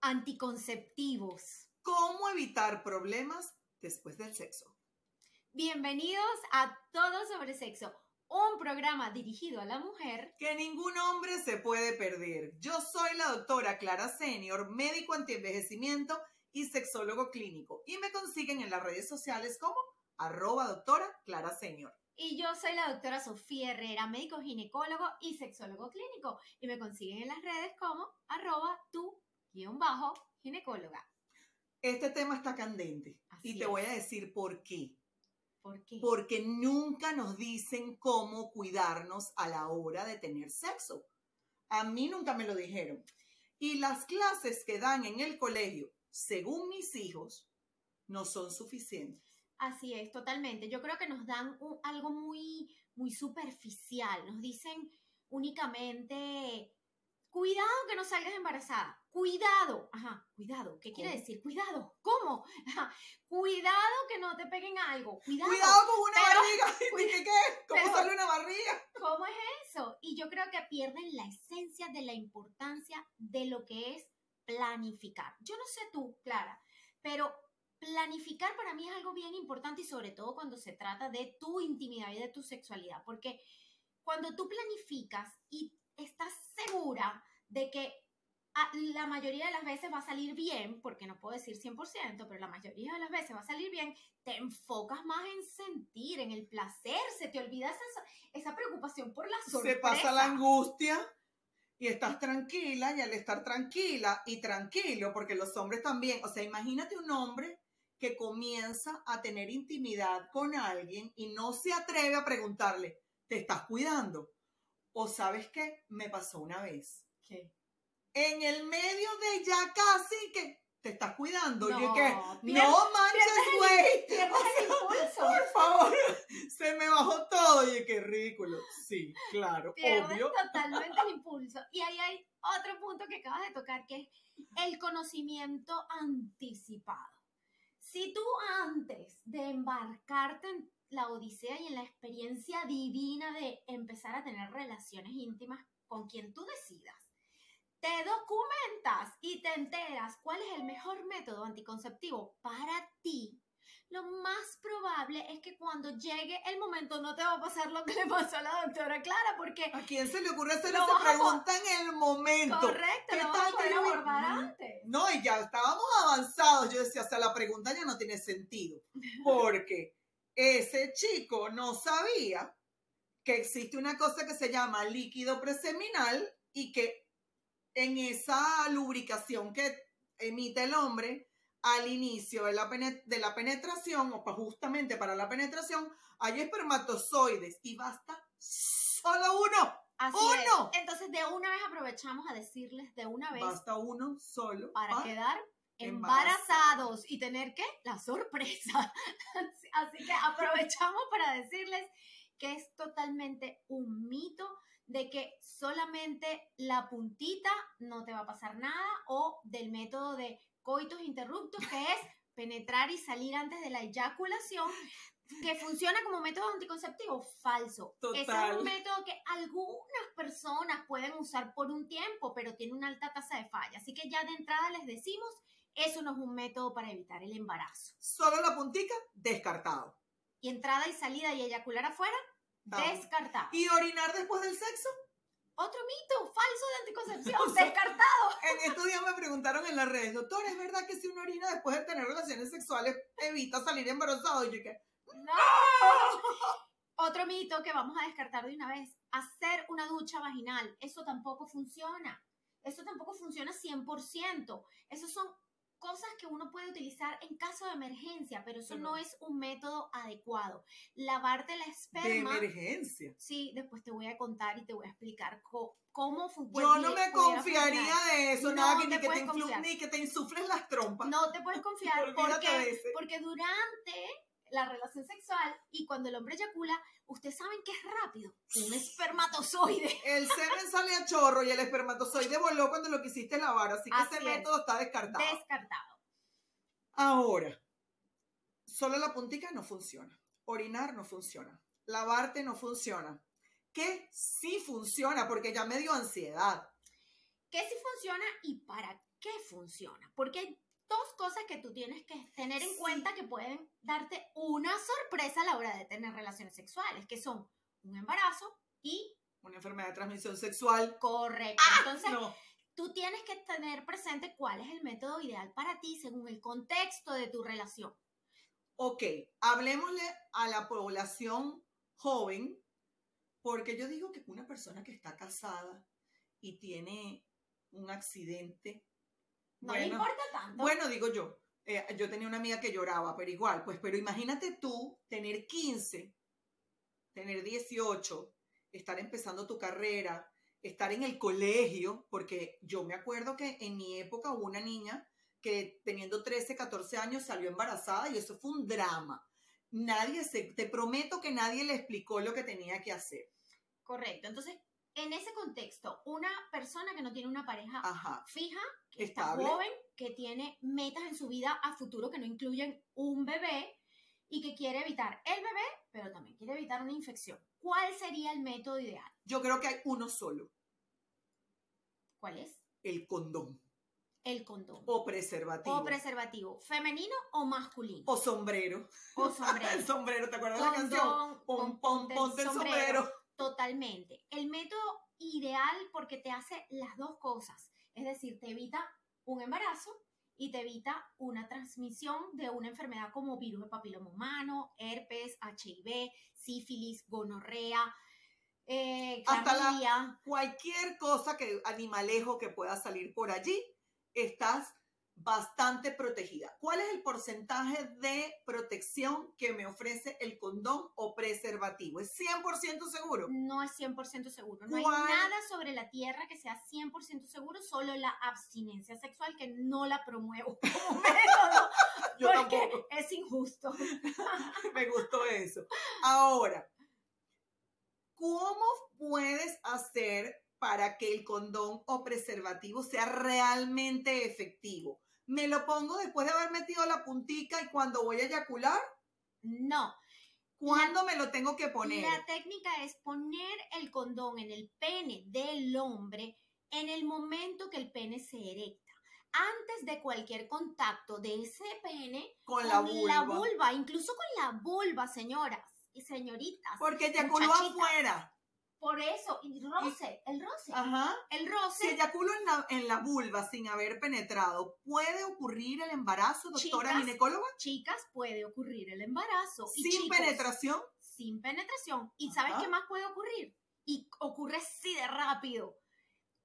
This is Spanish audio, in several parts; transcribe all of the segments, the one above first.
Anticonceptivos. ¿Cómo evitar problemas después del sexo? Bienvenidos a Todo sobre Sexo, un programa dirigido a la mujer que ningún hombre se puede perder. Yo soy la doctora Clara Senior, médico antienvejecimiento y sexólogo clínico. Y me consiguen en las redes sociales como arroba doctora Clara Senior. Y yo soy la doctora Sofía Herrera, médico ginecólogo y sexólogo clínico. Y me consiguen en las redes como arroba tu guion bajo ginecóloga. Este tema está candente Así y te es. voy a decir por qué. ¿Por qué? Porque nunca nos dicen cómo cuidarnos a la hora de tener sexo. A mí nunca me lo dijeron. Y las clases que dan en el colegio, según mis hijos, no son suficientes. Así es, totalmente. Yo creo que nos dan un- algo muy, muy superficial. Nos dicen únicamente, cuidado que no salgas embarazada. Cuidado. Ajá, cuidado. ¿Qué quiere ¿Cómo? decir? Cuidado. ¿Cómo? Ajá, cuidado que no te peguen algo. Cuidado. Cuidado con una pero- barriga. ¿Y cuida- qué, qué? ¿Cómo pero- sale una barriga? ¿Cómo es eso? Y yo creo que pierden la esencia de la importancia de lo que es planificar. Yo no sé tú, Clara, pero planificar para mí es algo bien importante y sobre todo cuando se trata de tu intimidad y de tu sexualidad, porque cuando tú planificas y estás segura de que a- la mayoría de las veces va a salir bien, porque no puedo decir 100%, pero la mayoría de las veces va a salir bien, te enfocas más en sentir, en el placer, se te olvida esa, esa preocupación por la sorpresa. Se pasa la angustia y estás tranquila y al estar tranquila y tranquilo, porque los hombres también, o sea, imagínate un hombre que comienza a tener intimidad con alguien y no se atreve a preguntarle, ¿te estás cuidando? O sabes qué, me pasó una vez. ¿Qué? En el medio de ya casi que te estás cuidando. No, y yo que, no manches, güey. Pierdes el impulso. Por favor, se me bajó todo. Y yo, qué ridículo. Sí, claro, pierdes obvio. totalmente el impulso. Y ahí hay otro punto que acabas de tocar, que es el conocimiento anticipado. Si tú antes de embarcarte en la odisea y en la experiencia divina de empezar a tener relaciones íntimas con quien tú decidas, te documentas y te enteras cuál es el mejor método anticonceptivo para ti, lo más probable es que cuando llegue el momento no te va a pasar lo que le pasó a la doctora Clara, porque ¿A quién se le ocurre hacer esa pregunta en el momento? correcto, ¿Qué lo tal a que poder yo- abordar Mm. antes. No, y ya estábamos avanzados. Yo decía, o sea, la pregunta ya no tiene sentido. Porque ese chico no sabía que existe una cosa que se llama líquido preseminal y que en esa lubricación que emite el hombre al inicio de la, de la penetración o justamente para la penetración hay espermatozoides y basta solo uno. Así ¡Uno! es. Entonces, de una vez aprovechamos a decirles de una vez Basta uno solo. para pa- quedar embarazados. embarazados y tener que la sorpresa. Así que aprovechamos para decirles que es totalmente un mito de que solamente la puntita no te va a pasar nada o del método de coitos interruptos que es penetrar y salir antes de la eyaculación que funciona como método anticonceptivo falso. Ese es Total. un método que algunas personas pueden usar por un tiempo, pero tiene una alta tasa de falla. Así que ya de entrada les decimos, eso no es un método para evitar el embarazo. Solo la puntica, descartado. Y entrada y salida y eyacular afuera. Descartado. ¿Y orinar después del sexo? Otro mito falso de anticoncepción, descartado. En estos días me preguntaron en las redes, doctor, ¿es verdad que si uno orina después de tener relaciones sexuales evita salir embarazado? Y yo que, No. Otro mito que vamos a descartar de una vez, hacer una ducha vaginal, eso tampoco funciona. Eso tampoco funciona 100%. Esos son cosas que uno puede utilizar en caso de emergencia, pero eso no es un método adecuado. Lavarte la de esperma. emergencia. Sí, después te voy a contar y te voy a explicar cómo fu- Yo no me confiaría funcionar. de eso, No nada que, te ni, que te ni que te insufles las trompas. No te puedes confiar de porque, porque durante la relación sexual y cuando el hombre eyacula, ustedes saben que es rápido. Un espermatozoide. El semen sale a chorro y el espermatozoide voló cuando lo quisiste lavar, así que Así ese es. método está descartado. Descartado. Ahora, Solo la puntica no funciona. Orinar no funciona. Lavarte no funciona. ¿Qué sí funciona? Porque ya me dio ansiedad. ¿Qué sí funciona y para qué funciona? Porque hay dos cosas que tú tienes que tener en Sí. cuenta que pueden darte una sorpresa a la hora de tener relaciones sexuales, que son un embarazo y Una enfermedad de transmisión sexual. correcto. Entonces, No. tú tienes que tener presente cuál es el método ideal para ti según el contexto de tu relación. Ok, hablemosle a la población joven, porque yo digo que una persona que está casada y tiene un accidente, No le bueno, importa tanto. bueno, digo yo, eh, yo tenía una amiga que lloraba, pero igual, pues, pero imagínate tú tener 15, tener 18, estar empezando tu carrera, estar en el colegio, porque yo me acuerdo que en mi época hubo una niña que teniendo 13, 14 años salió embarazada y eso fue un drama. Nadie se, te prometo que nadie le explicó lo que tenía que hacer. Correcto. Entonces, en ese contexto, una persona que no tiene una pareja Ajá. fija, que está Estable. joven, que tiene metas en su vida a futuro que no incluyen un bebé y que quiere evitar el bebé, pero también quiere evitar una infección. ¿Cuál sería el método ideal? Yo creo que hay uno solo, ¿Cuál es? el condón El condón. o preservativo O preservativo, femenino o masculino. o sombrero. O sombrero. El sombrero, ¿te acuerdas de la canción? Pon, pon- pon, ponte ponte el sombrero. Totalmente. El método ideal porque te hace las dos cosas. Es decir, te evita un embarazo y te evita una transmisión de una enfermedad como virus de papiloma humano, herpes, HIV, sífilis, gonorrea, eh, Hasta la-. Cualquier cosa que animalejo que pueda salir por allí, estás bastante protegida. ¿Cuál es el porcentaje de protección que me ofrece el condón o preservativo? ¿Es 100% seguro? No es 100% seguro. No hay nada sobre la Tierra que sea 100% seguro, solo la abstinencia sexual que no la promuevo como método. Yo porque tampoco. es injusto. Me gustó eso. Ahora, ¿cómo puedes hacer para que el condón o preservativo sea realmente efectivo? ¿Me lo pongo después de haber metido la puntica y cuando voy a eyacular? No, ¿Cuándo me lo tengo que poner? La técnica es poner el condón en el pene del hombre en el momento que el pene se erecta. Antes de cualquier contacto de ese pene Con la vulva. vulva, incluso con la vulva, señoras y señoritas. Porque eyaculó afuera. Por eso, y roce, el roce, Ajá. el Si roce. eyaculo en la, en la vulva sin haber penetrado, ¿puede ocurrir el embarazo, doctora Chicas, ginecóloga? Chicas, puede ocurrir el embarazo. Sin chicos, penetración. Sin penetración. ¿Y sabes qué más puede ocurrir? Y ocurre así de rápido.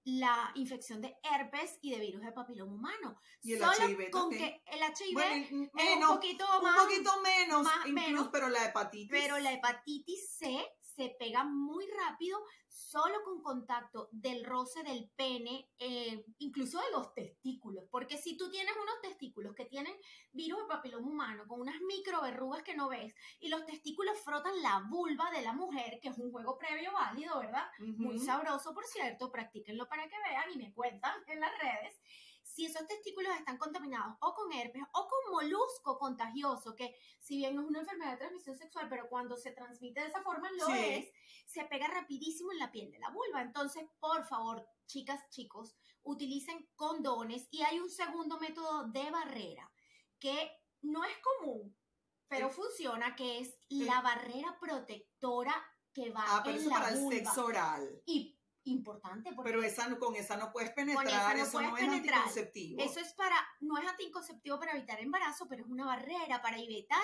La infección de herpes y de virus de papiloma humano. Y el Solo HIV con también. que el HIV Bueno, es un poquito un más, poquito menos, más incluso, menos, pero la hepatitis. pero la hepatitis C se pega muy rápido solo con contacto del roce del pene, eh, incluso de los testículos, porque si tú tienes unos testículos que tienen virus de papiloma humano con unas micro verrugas que no ves y los testículos frotan la vulva de la mujer, que es un juego previo válido, ¿verdad? Muy sabroso, por cierto, practíquenlo para que vean y me cuentan en las redes. Si esos testículos están contaminados o con herpes o con molusco contagioso, que si bien no es una enfermedad de transmisión sexual, pero cuando se transmite de esa forma lo Sí. es, se pega rapidísimo en la piel de la vulva. Entonces, por favor, chicas, chicos, utilicen condones y hay un segundo método de barrera que no es común, pero El- funciona, que es la barrera protectora que va Ah, pero en eso la para el sexo oral. Y importante porque Pero esa, con esa no puedes esa penetrar, no eso puedes no es penetrar. anticonceptivo. eso es para, no es anticonceptivo para evitar embarazo, pero es una barrera para evitar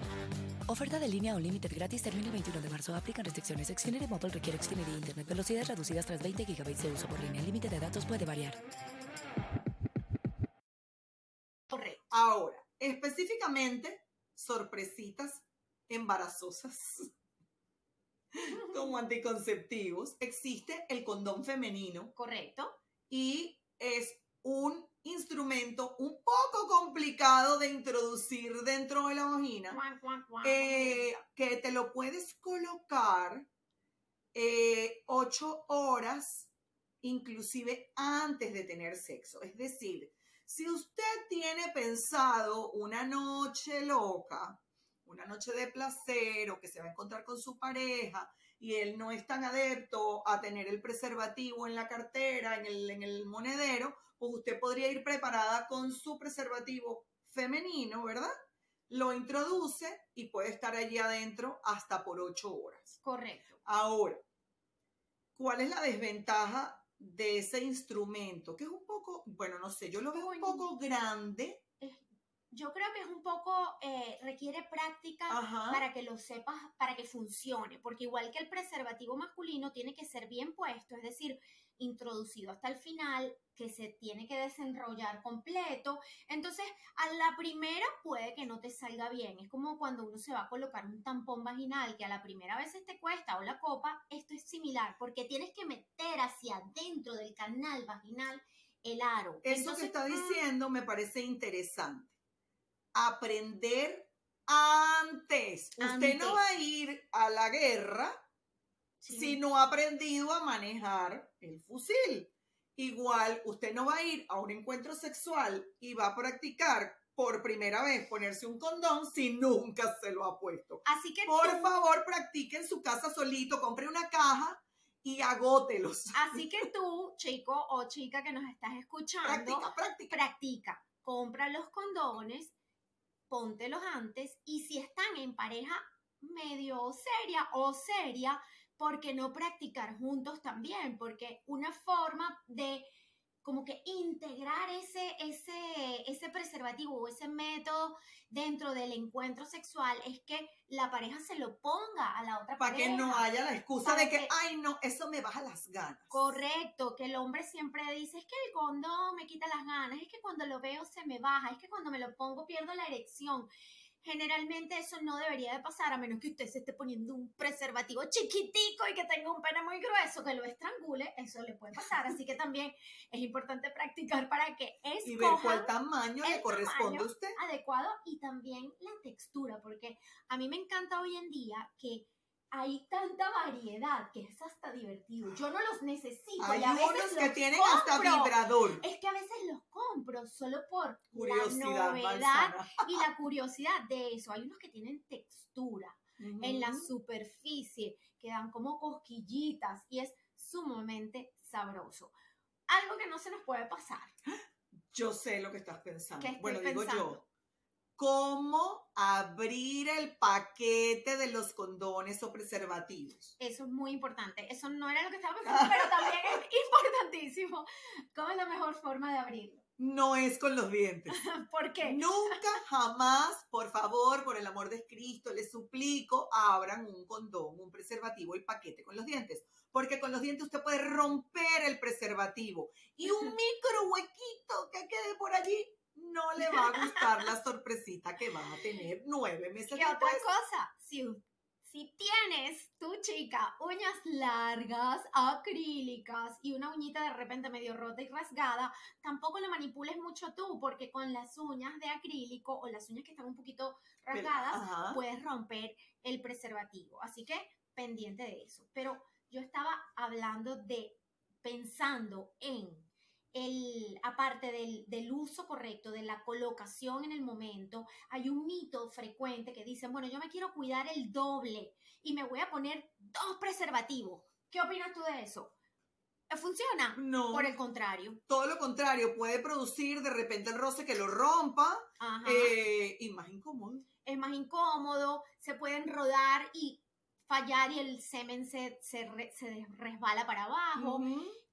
Oferta de línea o límite gratis termina el 21 de marzo. Aplican restricciones. Xfinity Mobile requiere Xfinity Internet. Velocidades reducidas tras 20 GB de uso por línea. El límite de datos puede variar. Correcto. Ahora, específicamente, sorpresitas embarazosas como anticonceptivos, existe el condón femenino Correcto. y es un instrumento un poco complicado de introducir dentro de la vagina, eh, que te lo puedes colocar eh, ocho horas, inclusive antes de tener sexo. Es decir, si usted tiene pensado una noche loca, una noche de placer o que se va a encontrar con su pareja y él no es tan adepto a tener el preservativo en la cartera, en el, en el monedero, pues usted podría ir preparada con su preservativo femenino, ¿verdad? Lo introduce y puede estar allí adentro hasta por ocho horas. Correcto. Ahora, ¿cuál es la desventaja de ese instrumento? Que es un poco, bueno, no sé, yo lo veo un poco grande. Yo creo que es un poco, eh, requiere práctica Ajá. para que lo sepas, para que funcione, porque igual que el preservativo masculino tiene que ser bien puesto, es decir, introducido hasta el final, que se tiene que desenrollar completo. Entonces, a la primera puede que no te salga bien. Es como cuando uno se va a colocar un tampón vaginal, que a la primera vez te cuesta o la copa, esto es similar, porque tienes que meter hacia adentro del canal vaginal el aro. Eso Entonces, que está mm, diciendo me parece interesante. Aprender antes. Usted no va a ir a la guerra sí. si no ha aprendido a manejar el fusil. Igual, usted no va a ir a un encuentro sexual y va a practicar por primera vez ponerse un condón si nunca se lo ha puesto. Así que Por tú- favor, practique en su casa solito, compre una caja y agótelos. Así que tú, chico o chica que nos estás escuchando, Práctica, práctica. practica, compra los condones, póntelos antes y si están en pareja medio seria o seria, ¿por qué no practicar juntos también? Porque una forma de como que integrar ese, ese, ese preservativo o ese método dentro del encuentro sexual es que la pareja se lo ponga a la otra Para que pareja. no haya la excusa de que, que- ay, no, eso me baja las ganas. Correcto, que el hombre siempre dice, es que el condón me quita las ganas, es que cuando lo veo se me baja, es que cuando me lo pongo pierdo la erección. Generalmente eso no debería de pasar a menos que usted se esté poniendo un preservativo chiquitico y que tenga un pene muy grueso que lo estrangule, eso le puede pasar. Así que también es importante practicar para que Y ver cuál tamaño le corresponde tamaño. a usted. adecuado y también la textura, porque a mí me encanta hoy en día que hay tanta variedad que es hasta divertido. Yo no los necesito. Hay y a veces unos que los tienen hasta vibrador. Es que a veces los compro solo por Curiosidad la novedad y la curiosidad de eso. Hay unos que tienen textura en la superficie, que dan como cosquillitas y es sumamente sabroso. Algo que no se nos puede pasar. Yo sé lo que estás pensando. ¿Qué estoy bueno, digo yo. ¿Cómo abrir el paquete de los condones o preservativos? Eso es muy importante. Eso no era lo que estaba pensando, pero también es importantísimo. ¿Cómo es la mejor forma de abrirlo? No es con los dientes. ¿Por qué? Nunca, jamás, por favor, por el amor de Cristo, les suplico, abran un condón, un preservativo, el paquete con los dientes. Porque con los dientes usted puede romper el preservativo y un micro huequito que quede por allí no le va a gustar la sorpresita que va a tener nueve meses ¿Qué otra después. cosa? Si, si tienes tu chica uñas largas, acrílicas y una uñita de repente medio rota y rasgada, tampoco la manipules mucho tú, porque con las uñas de acrílico o las uñas que están un poquito rasgadas, puedes romper el preservativo. Así que pendiente de eso. Pero yo estaba hablando de, pensando en el, aparte del, del uso correcto, de la colocación en el momento, hay un mito frecuente que dicen, bueno, yo me quiero cuidar el doble y me voy a poner dos preservativos. ¿Qué opinas tú de eso? ¿Funciona? No. Por el contrario. Todo lo contrario, puede producir de repente el roce que lo rompa eh, y más incómodo. es más incómodo, se pueden rodar y fallar y el semen se, se, resbala para abajo.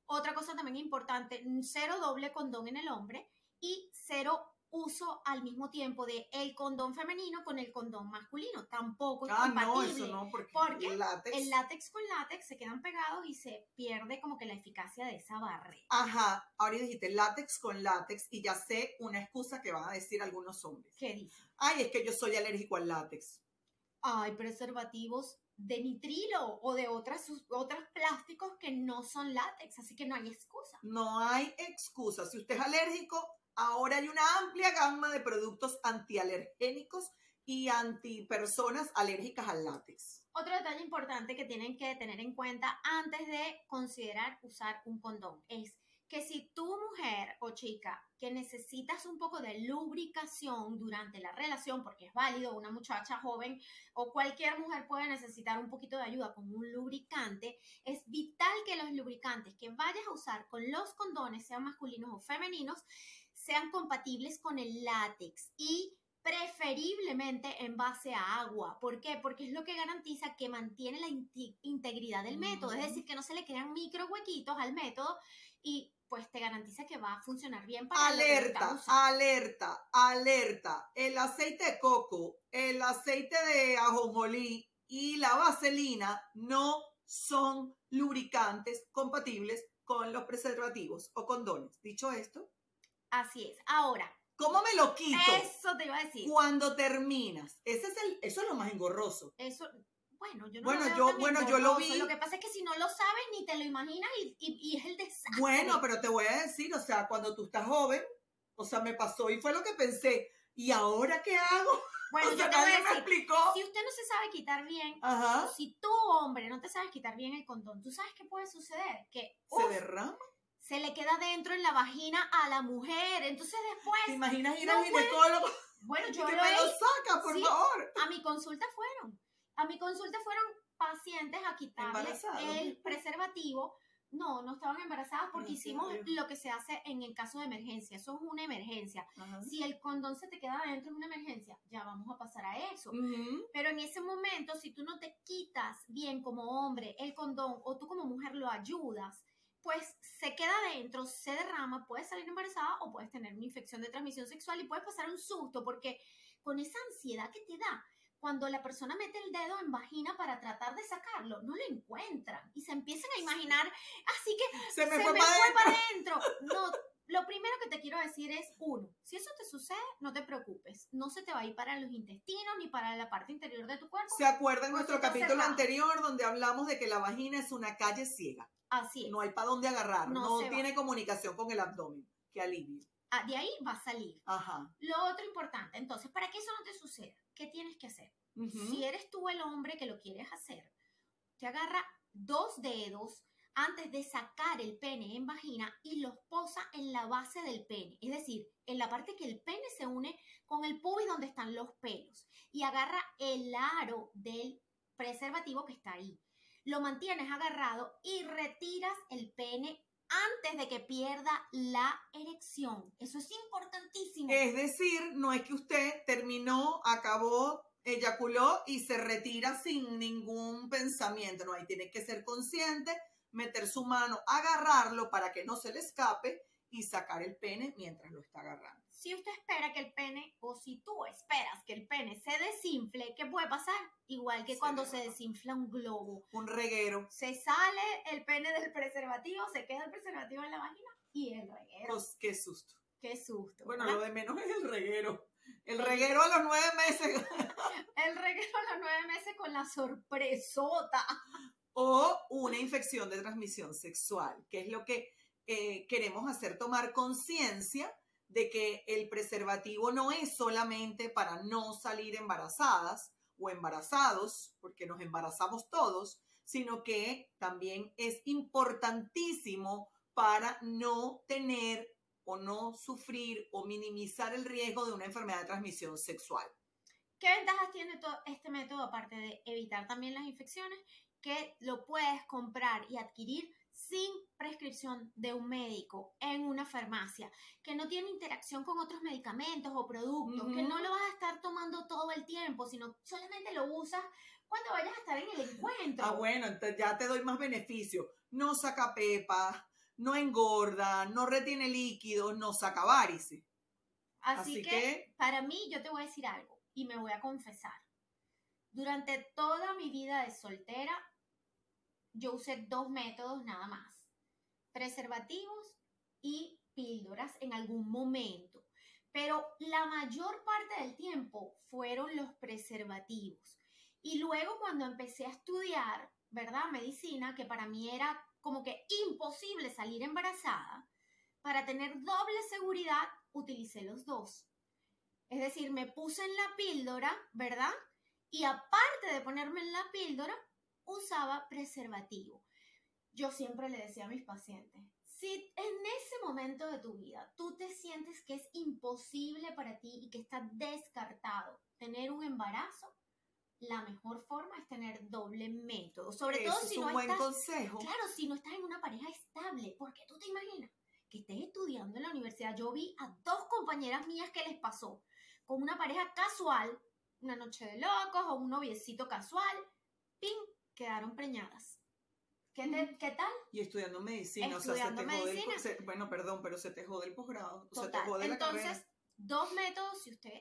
Otra cosa también importante, cero doble condón en el hombre y cero uso al mismo tiempo de el condón femenino con el condón masculino. Tampoco es Ah, no, compatible. eso no, porque Porque el látex. El látex con látex se quedan pegados y se pierde como que la eficacia de esa barrera. Ajá, ahora dijiste látex con látex y ya sé una excusa que van a decir algunos hombres. ¿Qué dice? Ay, es que yo soy alérgico al látex. Hay preservativos de nitrilo o de otras, otros plásticos que no son látex, así que no hay excusa. No hay excusa. Si usted es alérgico, ahora hay una amplia gama de productos antialergénicos y antipersonas alérgicas al látex. Otro detalle importante que tienen que tener en cuenta antes de considerar usar un condón es que si tu mujer o chica que necesitas un poco de lubricación durante la relación, porque es válido, una muchacha joven o cualquier mujer puede necesitar un poquito de ayuda con un lubricante, es vital que los lubricantes que vayas a usar con los condones, sean masculinos o femeninos, sean compatibles con el látex y preferiblemente en base a agua. ¿Por qué? Porque es lo que garantiza que mantiene la integridad del método, es decir, que no se le crean micro huequitos al método y pues te garantiza que va a funcionar bien para lo que Alerta, alerta, alerta. El aceite de coco, el aceite de ajonjolí y la vaselina no son lubricantes compatibles con los preservativos o condones. Dicho esto, Así es. Ahora, ¿cómo me lo quito? eso te iba a decir. Cuando terminas. Ese es el, eso es lo más engorroso. Eso, bueno, yo no Bueno, lo veo yo- bueno, yo lo vi. Lo que pasa es que si no lo sabes ni te lo imaginas y, y- y es el desastre. Bueno, pero te voy a decir, o sea, cuando tú estás joven, o sea, me pasó y fue lo que pensé. ¿Y ahora qué hago? Bueno, o sea, yo te voy a me explicó. si usted no se sabe quitar bien, Ajá. o si tú, hombre, no te sabes quitar bien el condón, ¿tú sabes qué puede suceder? Que Se derrama. se le queda dentro en la vagina a la mujer. Entonces después, ¿Te imaginas ir no al ginecólogo bueno, yo que lo me he lo saca, por Sí. favor? a mi consulta fueron. A mi consulta fueron pacientes a quitarle Embarazados. el preservativo. No, no estaban embarazadas porque hicimos lo que se hace en el caso de emergencia. Eso es una emergencia. Ajá. Si el condón se te queda adentro en una emergencia, ya vamos a pasar a eso. Pero en ese momento, si tú no te quitas bien como hombre el condón o tú como mujer lo ayudas, pues se queda adentro, se derrama, puedes salir embarazada o puedes tener una infección de transmisión sexual y puedes pasar un susto porque con esa ansiedad que te da, cuando la persona mete el dedo en vagina para tratar de sacarlo, no lo encuentran y se empiezan a imaginar, así que Se me se fue me para fue adentro. para adentro. No, lo primero que te quiero decir es, uno, si eso te sucede, no te preocupes. No se te va a ir para los intestinos ni para la parte interior de tu cuerpo. ¿Se acuerdan nuestro capítulo cerrado. anterior donde hablamos de que la vagina es una calle ciega? Así es. No hay para dónde agarrar, No no, se va. tiene comunicación con el abdomen. Qué alivio. Ah, de ahí va a salir. Ajá. Lo otro importante, entonces, para que eso no te suceda, ¿qué tienes que hacer? Si eres tú el hombre que lo quieres hacer, te agarra dos dedos antes de sacar el pene en vagina y los posa en la base del pene, es decir, en la parte que el pene se une con el pubis donde están los pelos y agarra el aro del preservativo que está ahí. Lo mantienes agarrado y retiras el pene antes de que pierda la erección. Eso es importantísimo. Es decir, no es que usted terminó, acabó, eyaculó y se retira sin ningún pensamiento. No, ahí tiene que ser consciente, meter su mano, agarrarlo para que no se le escape y sacar el pene mientras lo está agarrando. Si usted espera que el pene, o si tú esperas que el pene se desinfle, ¿qué puede pasar? Igual que Se cuando se desinfla un globo. Un reguero. Se sale el pene del preservativo, se queda el preservativo en la vagina y el reguero. Pues qué susto. Qué susto. Bueno, ¿verdad? lo de menos es el reguero. El reguero a los nueve meses. El reguero a los nueve meses con la sorpresota. o una infección de transmisión sexual, que es lo que eh, queremos hacer tomar conciencia de que el preservativo no es solamente para no salir embarazadas o embarazados, porque nos embarazamos todos, sino que también es importantísimo para no tener o no sufrir o minimizar el riesgo de una enfermedad de transmisión sexual. ¿Qué ventajas tiene todo este método aparte de evitar también las infecciones? Que lo puedes comprar y adquirir sin prescripción de un médico en una farmacia, que no tiene interacción con otros medicamentos o productos, que no lo vas a estar tomando todo el tiempo, sino solamente lo usas cuando vayas a estar en el encuentro. Ah, bueno, entonces ya te doy más beneficio. No saca pepa, no engorda, no retiene líquidos, no saca varices. Así, que, para mí, yo te voy a decir algo y me voy a confesar. Durante toda mi vida de soltera, yo usé dos métodos nada más. Preservativos y píldoras en algún momento. Pero la mayor parte del tiempo fueron los preservativos. Y luego cuando empecé a estudiar, ¿verdad? Medicina, que para mí era como que imposible salir embarazada, para tener doble seguridad, utilicé los dos. Es decir, me puse en la píldora, ¿verdad? Y aparte de ponerme en la píldora, usaba preservativo. Yo siempre le decía a mis pacientes, si en ese momento de tu vida tú te sientes que es imposible para ti y que está descartado tener un embarazo, la mejor forma es tener doble método. Sobre todo si es no buen estás, consejo. claro, si no estás en una pareja estable, porque tú te imaginas que estés estudiando en la universidad. Yo vi a dos compañeras mías que les pasó con una pareja casual, una noche de locos o un noviecito casual, ¡ping! Quedaron preñadas. ¿Qué, te- ¿qué tal? Y estudiando medicina, o sea, Estudiando se te jode el, medicina. se- bueno, perdón, pero se te jode el posgrado, se te jode la Entonces, carrera. dos métodos si usted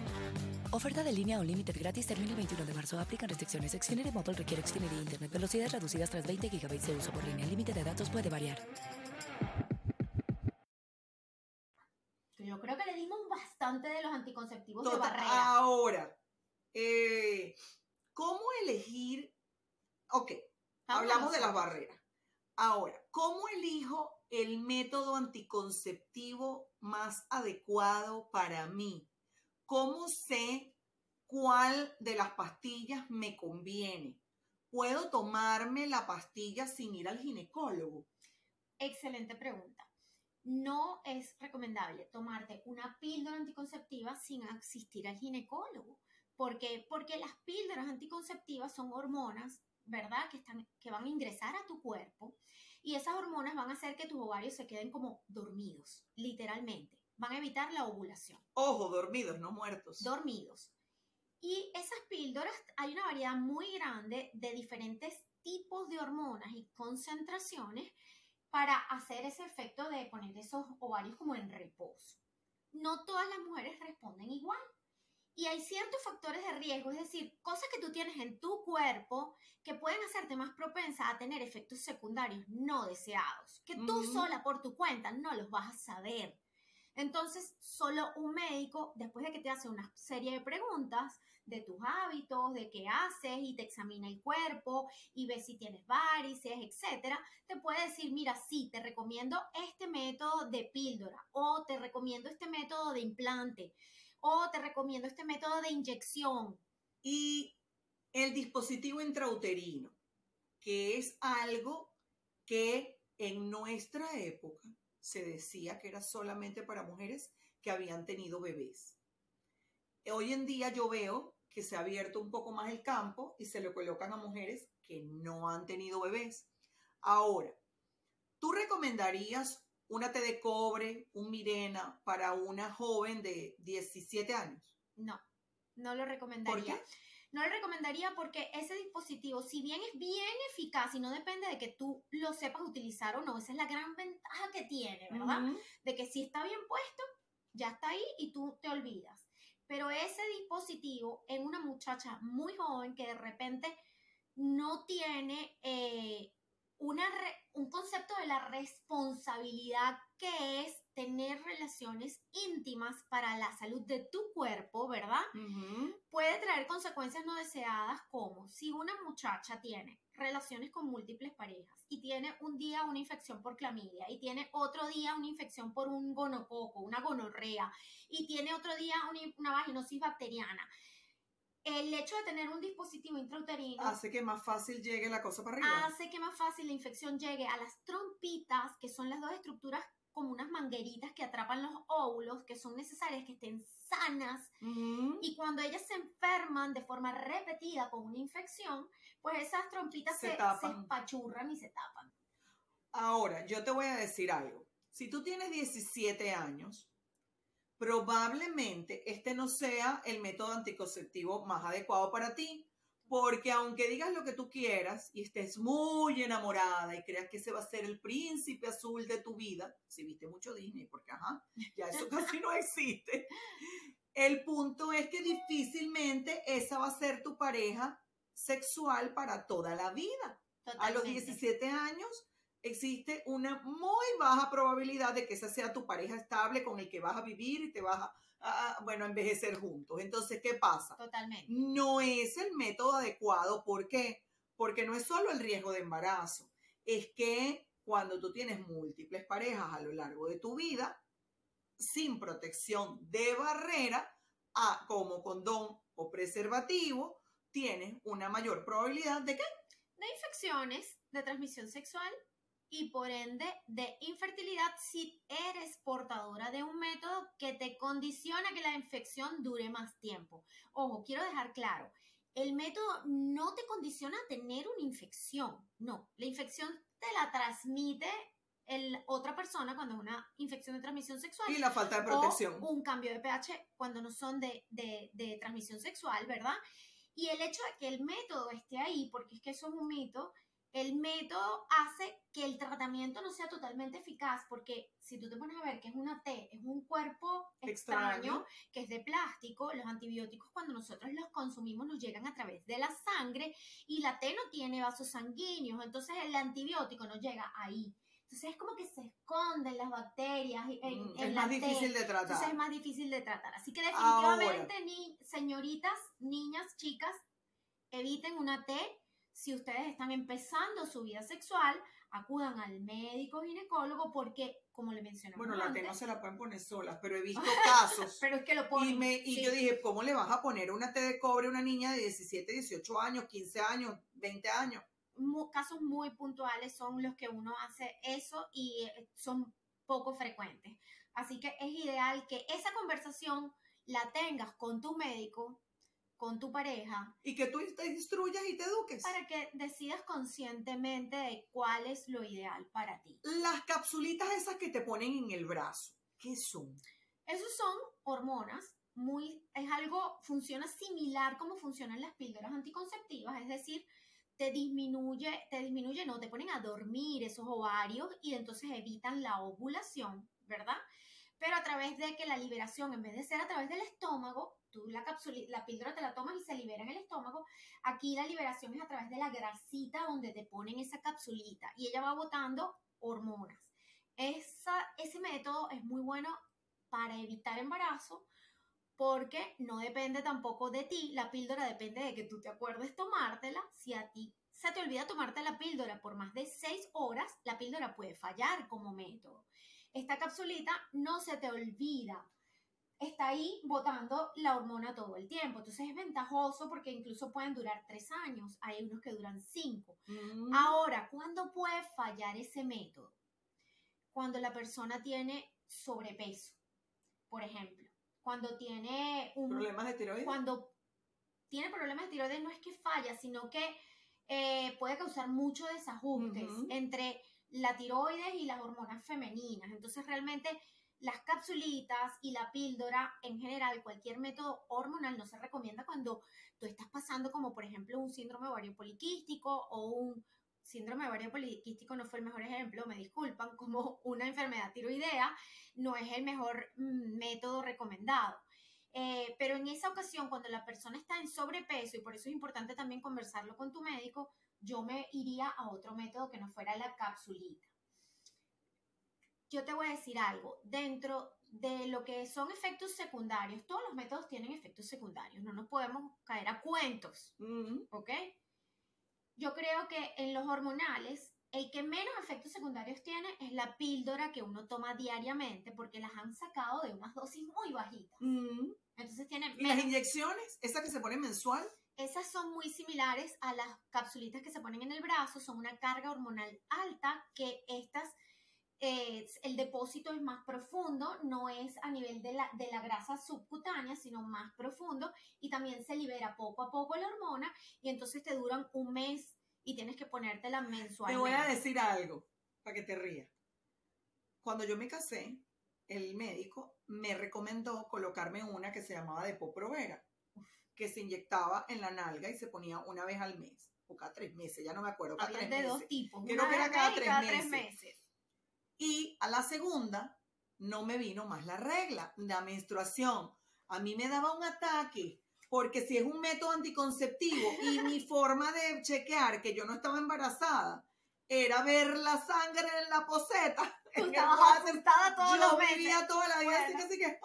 Oferta de línea o límite gratis termina el 21 de marzo. Aplican restricciones. Xfinity Mobile requiere Xfinity Internet. Velocidades reducidas tras 20 GB de uso por línea. El límite de datos puede variar. Yo creo que le dimos bastante de los anticonceptivos de Total, barrera. Ahora, eh, ¿cómo elegir? Ok, Vamos hablamos de las barreras. Ahora, ¿cómo elijo el método anticonceptivo más adecuado para mí? ¿Cómo sé cuál de las pastillas me conviene? ¿Puedo tomarme la pastilla sin ir al ginecólogo? Excelente pregunta. No es recomendable tomarte una píldora anticonceptiva sin asistir al ginecólogo. ¿Por qué? Porque las píldoras anticonceptivas son hormonas, ¿verdad? Que, están, que van a ingresar a tu cuerpo y esas hormonas van a hacer que tus ovarios se queden como dormidos, literalmente. Van a evitar la ovulación Ojo, dormidos, no muertos. dormidos. Y esas píldoras, hay una variedad muy grande de diferentes tipos de hormonas y concentraciones para hacer ese efecto de poner esos ovarios como en reposo. No todas las mujeres responden igual. Y hay ciertos factores de riesgo, es decir, cosas que tú tienes en tu cuerpo que pueden hacerte más propensa a tener efectos secundarios no deseados, que tú Ujú. sola por tu cuenta no los vas a saber. Entonces, solo un médico, después de que te hace una serie de preguntas de tus hábitos, de qué haces y te examina el cuerpo y ve si tienes varices, etcétera, te puede decir, mira, sí, te recomiendo este método de píldora o te recomiendo este método de implante o te recomiendo este método de inyección. y el dispositivo intrauterino, que es algo que en nuestra época se decía que era solamente para mujeres que habían tenido bebés. Hoy en día yo veo que se ha abierto un poco más el campo y se lo colocan a mujeres que no han tenido bebés. Ahora, ¿tú recomendarías una té de cobre, un Mirena para una joven de 17 años? No, no lo ¿Por recomendaría. qué? No lo recomendaría porque ese dispositivo, si bien es bien eficaz y no depende de que tú lo sepas utilizar o no, esa es la gran ventaja que tiene, ¿verdad? De que si está bien puesto, ya está ahí y tú te olvidas. pero ese dispositivo en una muchacha muy joven que de repente no tiene eh, una un concepto de la responsabilidad que es tener relaciones íntimas para la salud de tu cuerpo, ¿verdad? Puede traer consecuencias no deseadas como si una muchacha tiene relaciones con múltiples parejas y tiene un día una infección por clamidia y tiene otro día una infección por un gonococo, una gonorrea y tiene otro día una, una vaginosis bacteriana el hecho de tener un dispositivo intrauterino hace que más fácil llegue la cosa para arriba. Hace que más fácil la infección llegue a las trompitas, que son las dos estructuras como unas mangueritas que atrapan los óvulos, que son necesarias que estén sanas. Y cuando ellas se enferman de forma repetida con una infección, pues esas trompitas se, se, se espachurran y se tapan. Ahora, yo te voy a decir algo. Si tú tienes 17 años, probablemente este no sea el método anticonceptivo más adecuado para ti, porque aunque digas lo que tú quieras y estés muy enamorada y creas que ese va a ser el príncipe azul de tu vida, si viste mucho Disney, porque ajá, ya eso casi no existe, el punto es que difícilmente esa va a ser tu pareja sexual para toda la vida. A los 17 años existe una muy baja probabilidad de que esa sea tu pareja estable con el que vas a vivir y te vas a, bueno, envejecer juntos. Entonces, ¿qué pasa? Totalmente. No es el método adecuado. ¿Por qué? Porque no es solo el riesgo de embarazo, es que cuando tú tienes múltiples parejas a lo largo de tu vida, sin protección de barrera, a, como condón o preservativo, tienes una mayor probabilidad de qué? De infecciones de transmisión sexual y por ende de infertilidad si eres portadora de un método que te condiciona que la infección dure más tiempo. Ojo, quiero dejar claro, el método no te condiciona a tener una infección, no, la infección te la transmite el, otra persona cuando es una infección de transmisión sexual. Y la falta de protección. O un cambio de pH cuando no son de, de, de transmisión sexual, ¿verdad? Y el hecho de que el método esté ahí, porque es que eso es un mito, el método hace que el tratamiento no sea totalmente eficaz, porque si tú te pones a ver que es una T, es un cuerpo extraño, que es de plástico, los antibióticos cuando nosotros los consumimos nos llegan a través de la sangre y la T no tiene vasos sanguíneos, entonces el antibiótico no llega ahí. Entonces es como que se esconden las bacterias en, mm, es más difícil de tratar. Entonces es más difícil de tratar. Así que definitivamente, ni, señoritas, niñas, chicas, eviten una T si ustedes están empezando su vida sexual, acudan al médico ginecólogo porque, como le mencionamos Bueno, la T no se la pueden poner solas, pero he visto casos. pero es que lo ponen. Y, yo dije, ¿cómo le vas a poner una T de cobre a una niña de 17, 18 años, 15 años, 20 años? casos muy puntuales son los que uno hace eso y eh, son poco frecuentes. Así que es ideal que esa conversación la tengas con tu médico con tu pareja. Y que tú te instruyas y te eduques. Para que decidas conscientemente de cuál es lo ideal para ti. Las capsulitas esas que te ponen en el brazo, ¿qué son? Esos son hormonas, muy, es algo, funciona similar como funcionan las píldoras anticonceptivas, es decir, te disminuye, te disminuye, no, te ponen a dormir esos ovarios y entonces evitan la ovulación, ¿verdad? Pero a través de que la liberación, en vez de ser a través del estómago, tú la, la píldora te la tomas y se libera en el estómago. Aquí la liberación es a través de la grasita donde te ponen esa capsulita y ella va botando hormonas. Esa, ese método es muy bueno para evitar embarazo porque no depende tampoco de ti, la píldora depende de que tú te acuerdes tomártela. Si a ti se te olvida tomarte la píldora por más de seis horas, la píldora puede fallar como método. Esta capsulita no se te olvida está ahí botando la hormona todo el tiempo. Entonces es ventajoso porque incluso pueden durar tres años, hay unos que duran cinco. Mm. Ahora, ¿cuándo puede fallar ese método? Cuando la persona tiene sobrepeso, por ejemplo. Cuando tiene un... ¿Problemas de tiroides? Cuando tiene problemas de tiroides no es que falla, sino que eh, puede causar muchos desajustes entre la tiroides y las hormonas femeninas. Entonces realmente las capsulitas y la píldora, en general, cualquier método hormonal no se recomienda cuando tú estás pasando como, por ejemplo, un síndrome ovario poliquístico o un síndrome ovario poliquístico no fue el mejor ejemplo, me disculpan, como una enfermedad tiroidea, no es el mejor mm, método recomendado. Eh, pero en esa ocasión, cuando la persona está en sobrepeso, y por eso es importante también conversarlo con tu médico, yo me iría a otro método que no fuera la capsulita. Yo te voy a decir algo, dentro de lo que son efectos secundarios, todos los métodos tienen efectos secundarios, no nos podemos caer a cuentos, Ujú. ¿ok? Yo creo que en los hormonales, el que menos efectos secundarios tiene es la píldora que uno toma diariamente, porque las han sacado de unas dosis muy bajitas. Entonces tiene ¿Y las inyecciones? ¿Esa que se pone mensual? Esas son muy similares a las capsulitas que se ponen en el brazo, son una carga hormonal alta, que estas, eh, el depósito es más profundo, no es a nivel de la, de la grasa subcutánea, sino más profundo, y también se libera poco a poco la hormona, y entonces te duran un mes y tienes que ponértela Te mensualmente. voy a decir algo para que te rías. Cuando yo me casé, el médico me recomendó colocarme una que se llamaba Depo-Provera, que se inyectaba en la nalga y se ponía una vez al mes, o cada tres meses, ya no me acuerdo, cada tres de meses. dos tipos, Creo una que era cada tres cada tres meses. meses. Y a la segunda no me vino más la regla, la menstruación. A mí me daba un ataque, porque si es un método anticonceptivo y mi forma de chequear que yo no estaba embarazada era ver la sangre en la poseta. Tú estabas asustada todos yo los meses. vivía toda la vida así Bueno. que, así que,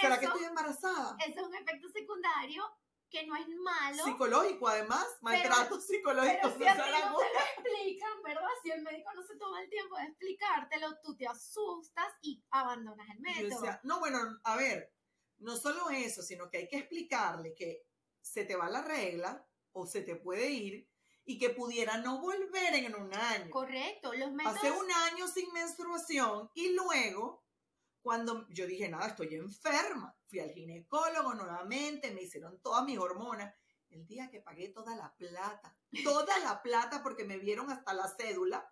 ¿será que Eso- estoy embarazada? Ese es un efecto secundario que no es malo. Psicológico, además, maltrato psicológico. Pero si a ti no te lo explican, ¿verdad? Si el médico no se toma el tiempo de explicártelo, tú te asustas y abandonas el método. decía, no, bueno, a ver, no solo eso, sino que hay que explicarle que se te va la regla o se te puede ir y que pudiera no volver en un año. Correcto, los métodos. Pasé un año sin menstruación y luego, cuando yo dije, nada, estoy enferma, fui al ginecólogo nuevamente, me hicieron todas mis hormonas. El día que pagué toda la plata, toda la plata porque me vieron hasta la cédula,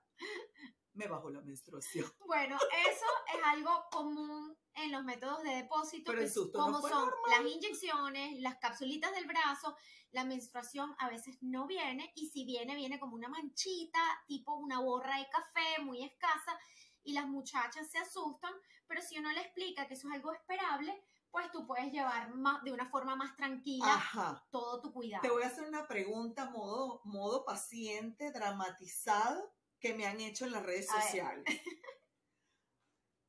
me bajó la menstruación. Bueno, eso es algo común en los métodos de depósito, Pero el susto no como fue son normal. las inyecciones, las capsulitas del brazo, la menstruación a veces no viene y si viene, viene como una manchita, tipo una borra de café muy escasa y las muchachas se asustan, pero si uno le explica que eso es algo esperable, pues tú puedes llevar más, de una forma más tranquila Ajá. todo tu cuidado. Te voy a hacer una pregunta modo, modo paciente, dramatizado, que me han hecho en las redes A ver. sociales.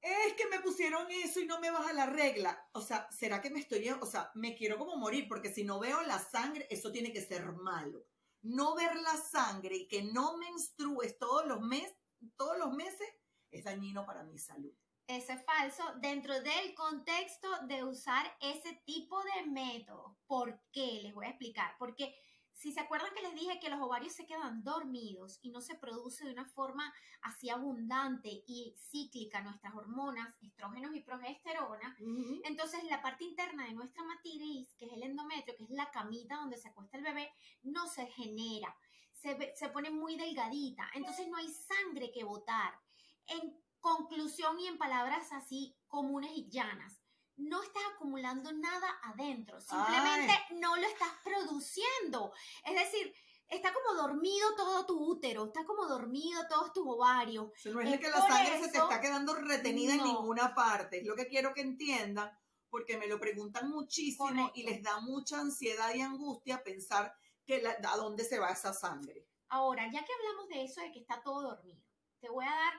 Es que me pusieron eso y no me baja la regla. O sea, ¿será que me estoy, o sea, me quiero como morir? Porque si no veo la sangre, eso tiene que ser malo. No ver la sangre y que no menstrues todos los meses, todos los meses, es dañino para mi salud. Eso es falso dentro del contexto de usar ese tipo de método. ¿Por qué? Les voy a explicar. Porque si se acuerdan que les dije que los ovarios se quedan dormidos y no se produce de una forma así abundante y cíclica nuestras hormonas, estrógenos y progesterona, entonces la parte interna de nuestra matriz, que es el endometrio, que es la camita donde se acuesta el bebé, no se genera. Se, se pone muy delgadita. Entonces no hay sangre que botar. En conclusión y en palabras así comunes y llanas, no estás acumulando nada adentro. Simplemente no lo estás produciendo. Es decir, está como dormido todo tu útero, está como dormido todos tus ovarios. Sea, no es Es que la sangre se te está quedando retenida en No. ninguna parte. Es lo que quiero que entiendan, porque me lo preguntan muchísimo Correcto. y les da mucha ansiedad y angustia pensar que la- a dónde se va esa sangre. Ahora, ya que hablamos de eso, de que está todo dormido, te voy a dar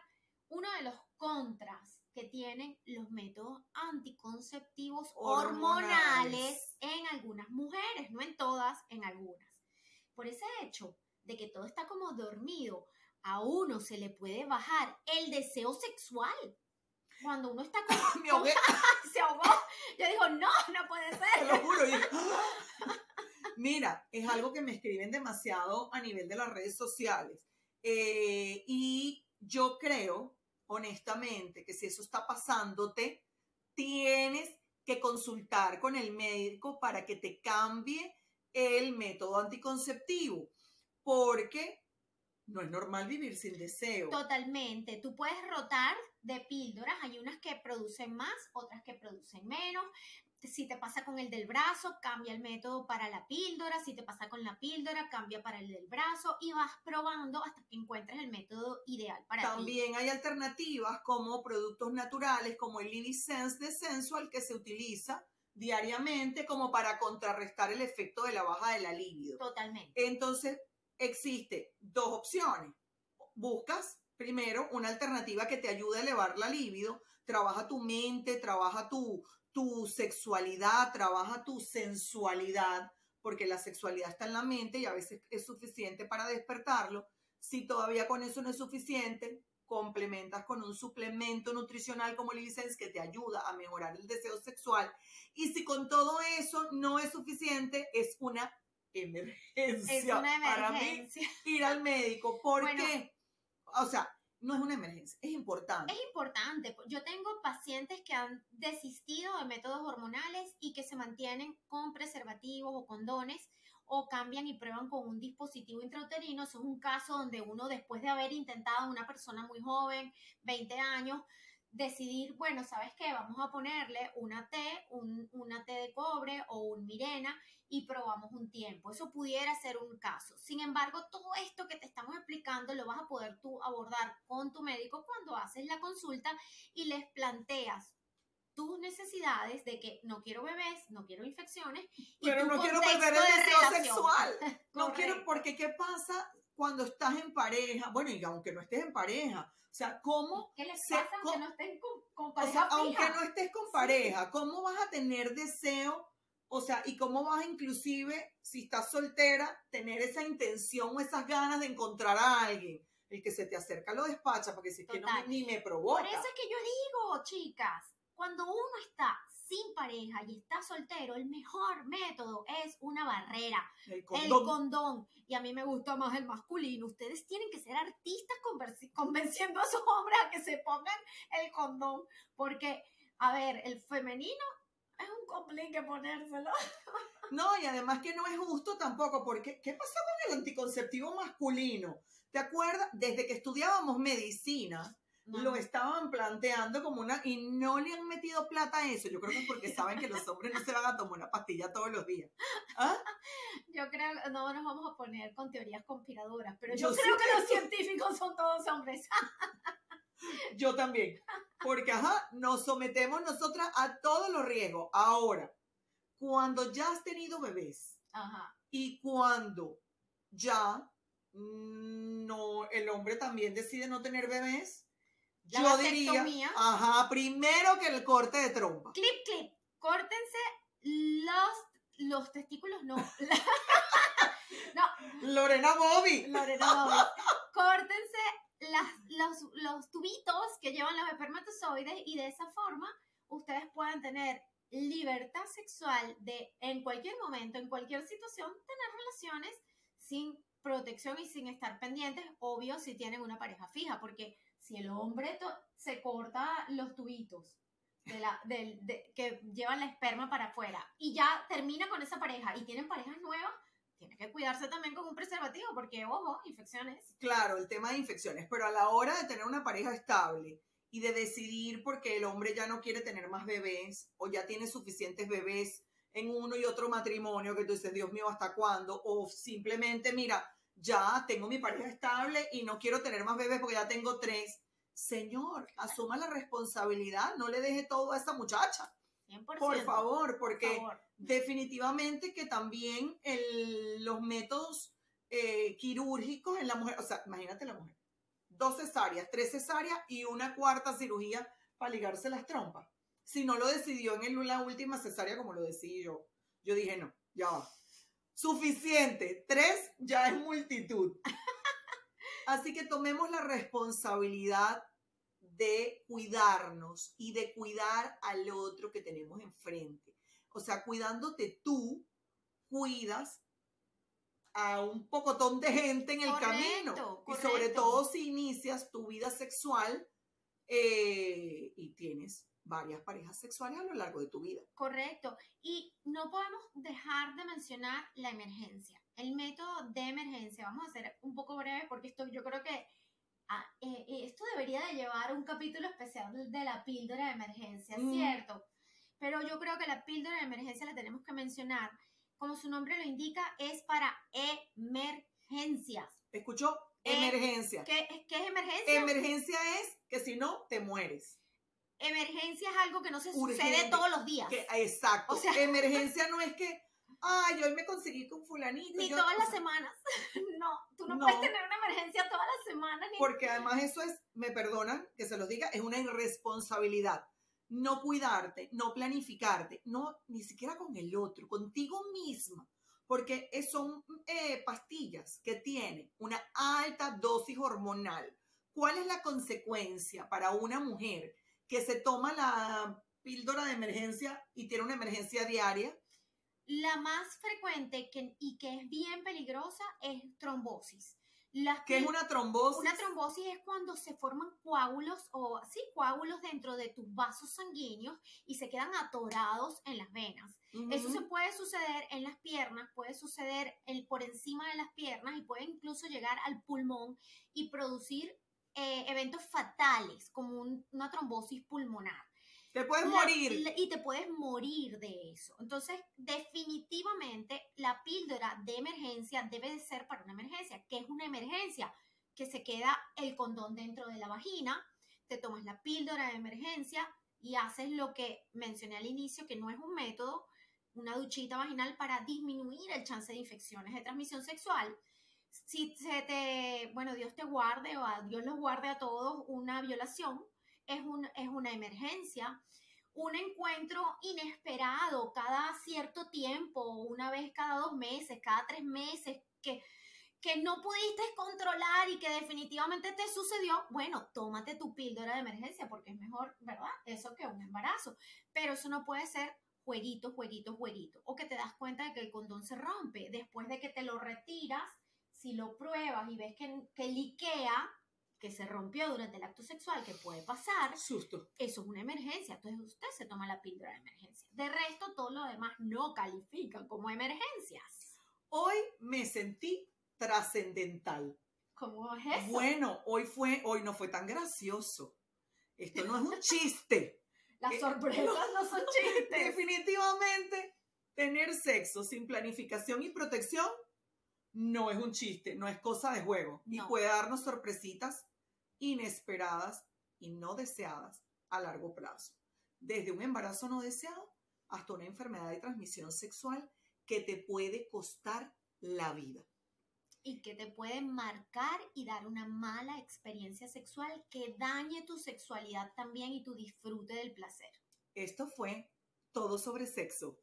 uno de los contras que tienen los métodos anticonceptivos Hormonales. hormonales en algunas mujeres, no en todas, en algunas. Por ese hecho de que todo está como dormido, a uno se le puede bajar el deseo sexual. Cuando uno está como, Me ahogué, se ahogó, yo digo, no, no puede te ser. lo juro. y- Mira, es algo que me escriben demasiado a nivel de las redes sociales. Eh, y yo creo, honestamente, que si eso está pasándote, tienes que consultar con el médico para que te cambie el método anticonceptivo, porque no es normal vivir sin deseo. Totalmente. Tú puedes rotar de píldoras. Hay unas que producen más, otras que producen menos. Si te pasa con el del brazo, cambia el método para la píldora. Si te pasa con la píldora, cambia para el del brazo. Y vas probando hasta que encuentres el método ideal para ti. También hay alternativas como productos naturales, como el Lily Sense de Sensual, que se utiliza diariamente como para contrarrestar el efecto de la baja de la libido. Totalmente. Entonces, existe dos opciones. Buscas primero una alternativa que te ayude a elevar la libido, trabaja tu mente, trabaja tu, tu sexualidad, trabaja tu sensualidad, porque la sexualidad está en la mente y a veces es suficiente para despertarlo. Si todavía con eso no es suficiente, complementas con un suplemento nutricional como el que te ayuda a mejorar el deseo sexual. Y si con todo eso no es suficiente, es una emergencia, Es una para mí ir al médico. ¿Por Bueno. qué? O sea, no es una emergencia, es importante. Es importante. Yo tengo pacientes que han desistido de métodos hormonales y que se mantienen con preservativos o condones o cambian y prueban con un dispositivo intrauterino. Eso es un caso donde uno, después de haber intentado una persona muy joven, 20 años, decidir, bueno, ¿sabes qué? Vamos a ponerle una T, un, una T de cobre o un Mirena y probamos un tiempo. Eso pudiera ser un caso. Sin embargo, todo esto que te estamos explicando lo vas a poder tú abordar con tu médico cuando haces la consulta y les planteas tus necesidades de que no quiero bebés, no quiero infecciones, y Pero tu no quiero perder el de deseo sexual. No quiero, porque ¿qué pasa cuando estás en pareja? Bueno, y aunque no estés en pareja, o sea, ¿cómo? ¿Qué les pasa aunque no estén con, con O pareja sea, aunque no estés con pareja, ¿cómo vas a tener deseo? O sea, y cómo vas inclusive, si estás soltera, tener esa intención o esas ganas de encontrar a alguien. El que se te acerca lo despacha, porque si es que no, ni me provoca. Por eso es que yo digo, chicas, cuando uno está sin pareja y está soltero, el mejor método es una barrera, el el condón. condón. Y a mí me gusta más el masculino. Ustedes tienen que ser artistas convenciendo a sus hombres a que se pongan el condón. Porque, a ver, el femenino es un complique ponérselo. No, y además que no es justo tampoco, porque ¿qué pasó con el anticonceptivo masculino? ¿Te acuerdas? Desde que estudiábamos medicina, lo estaban planteando como una, y no le han metido plata a eso. Yo creo que es porque saben que los hombres no se van a tomar una pastilla todos los días. ¿Ah? Yo creo, no nos vamos a poner con teorías conspiradoras, pero Yo yo, sí creo que creo. los científicos son todos hombres. Yo también. Porque, ajá, nos sometemos nosotras a todos los riesgos. Ahora, cuando ya has tenido bebés Ajá. y cuando ya mm, no, el hombre también decide no tener bebés, La yo diría, ajá, primero que el corte de trompa. Clip, clip. Córtense los, los testículos, no. Lorena Bobby. Lorena Bobby. Córtense las, los, los tubitos que llevan los espermatozoides y de esa forma ustedes pueden tener libertad sexual de en cualquier momento, en cualquier situación, tener relaciones sin protección y sin estar pendientes, obvio si tienen una pareja fija, porque si el hombre se corta los tubitos de la, que llevan la esperma para afuera y ya termina con esa pareja y tienen parejas nuevas, tiene que cuidarse también con un preservativo, porque, ojo, infecciones. Claro, el tema de infecciones, pero a la hora de tener una pareja estable y de decidir porque el hombre ya no quiere tener más bebés o ya tiene suficientes bebés en uno y otro matrimonio que tú dices, Dios mío, ¿hasta cuándo? O simplemente, mira, ya tengo mi pareja estable y no quiero tener más bebés porque ya tengo tres. Señor, asuma la responsabilidad, no le deje todo a esa muchacha, 100%. por favor, por porque favor. definitivamente que también el- los métodos eh, quirúrgicos en la mujer, o sea, imagínate la mujer, dos cesáreas, tres cesáreas y una cuarta cirugía para ligarse las trompas. Si no lo decidió en el- la última cesárea como lo decidí yo, yo dije no, ya va. Suficiente, tres ya es multitud. Así que tomemos la responsabilidad de cuidarnos y de cuidar al otro que tenemos enfrente. O sea, cuidándote tú, cuidas a un pocotón de gente en el Correcto, camino. Y sobre todo si inicias tu vida sexual eh, y tienes varias parejas sexuales a lo largo de tu vida. Correcto. Y no podemos dejar de mencionar la emergencia. El método de emergencia. Vamos a ser un poco breve porque esto yo creo que ah, eh, eh, esto debería de llevar un capítulo especial de, la píldora de emergencia, Mm. ¿cierto? Pero yo creo que la píldora de emergencia la tenemos que mencionar. Como su nombre lo indica, es para emergencias. ¿Escuchó? Eh, Emergencia. ¿Qué, qué es emergencia? Emergencia es que si no, te mueres. Emergencia es algo que no se Urgente, sucede todos los días. Que, exacto. O sea- emergencia no es que, ay, hoy me conseguí con fulanito. Ni yo- todas o las sea, semanas. No, tú no, No. puedes tener una emergencia todas las semanas. Ni... Porque además eso es, me perdonan que se los diga, es una irresponsabilidad. No cuidarte, no planificarte, no ni siquiera con el otro, contigo misma. Porque son eh, pastillas que tienen una alta dosis hormonal. ¿Cuál es la consecuencia para una mujer que se toma la píldora de emergencia y tiene una emergencia diaria? La más frecuente que, y que es bien peligrosa es trombosis. Las ¿Qué es una trombosis? Una trombosis es cuando se forman coágulos o sí, coágulos dentro de tus vasos sanguíneos y se quedan atorados en las venas. Eso se puede suceder en las piernas, puede suceder en- por encima de las piernas y puede incluso llegar al pulmón y producir eh, eventos fatales como un- una trombosis pulmonar. Te puedes La- morir. y te puedes morir de eso. Entonces, definitivamente, la píldora de emergencia debe de ser para una emergencia. ¿Qué es una emergencia? Que se queda el condón dentro de la vagina, te tomas la píldora de emergencia y haces lo que mencioné al inicio, que no es un método, una duchita vaginal para disminuir el chance de infecciones de transmisión sexual. Si se te, bueno, Dios te guarde o a Dios los guarde a todos una violación, es, un, es una emergencia, un encuentro inesperado cada cierto tiempo, una vez cada dos meses, cada tres meses, que, que no pudiste controlar y que definitivamente te sucedió, bueno, tómate tu píldora de emergencia porque es mejor, ¿verdad? Eso que un embarazo. Pero eso no puede ser jueguito, jueguito, jueguito. O que te das cuenta de que el condón se rompe después de que te lo retiras, si lo pruebas y ves que, que liquea, que se rompió durante el acto sexual, que puede pasar, Susto. eso es una emergencia. Entonces usted se toma la píldora de emergencia. De resto, todo lo demás no califican como emergencias. Hoy me sentí trascendental. ¿Cómo es eso? Bueno, hoy fue, hoy no fue tan gracioso. Esto no es un chiste. Las eh, sorpresas no son chistes. Definitivamente, tener sexo sin planificación y protección no es un chiste, no es cosa de juego. Y No. puede darnos sorpresitas inesperadas y no deseadas a largo plazo. Desde un embarazo no deseado hasta una enfermedad de transmisión sexual que te puede costar la vida. y que te pueden marcar y dar una mala experiencia sexual que dañe tu sexualidad también y tu disfrute del placer. Esto fue todo sobre sexo.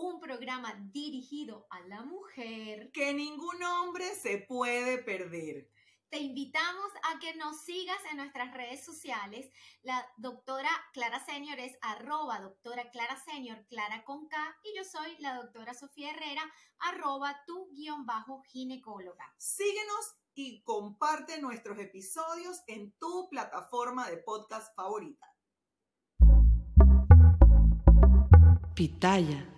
Un programa dirigido a la mujer. Que ningún hombre se puede perder. Te invitamos a que nos sigas en nuestras redes sociales. La doctora Clara Senior es arroba doctora Clara Senior, Clara con K, y yo soy la doctora Sofía Herrera, arroba tu guion bajo ginecóloga. Síguenos y comparte nuestros episodios en tu plataforma de podcast favorita. Pitaya.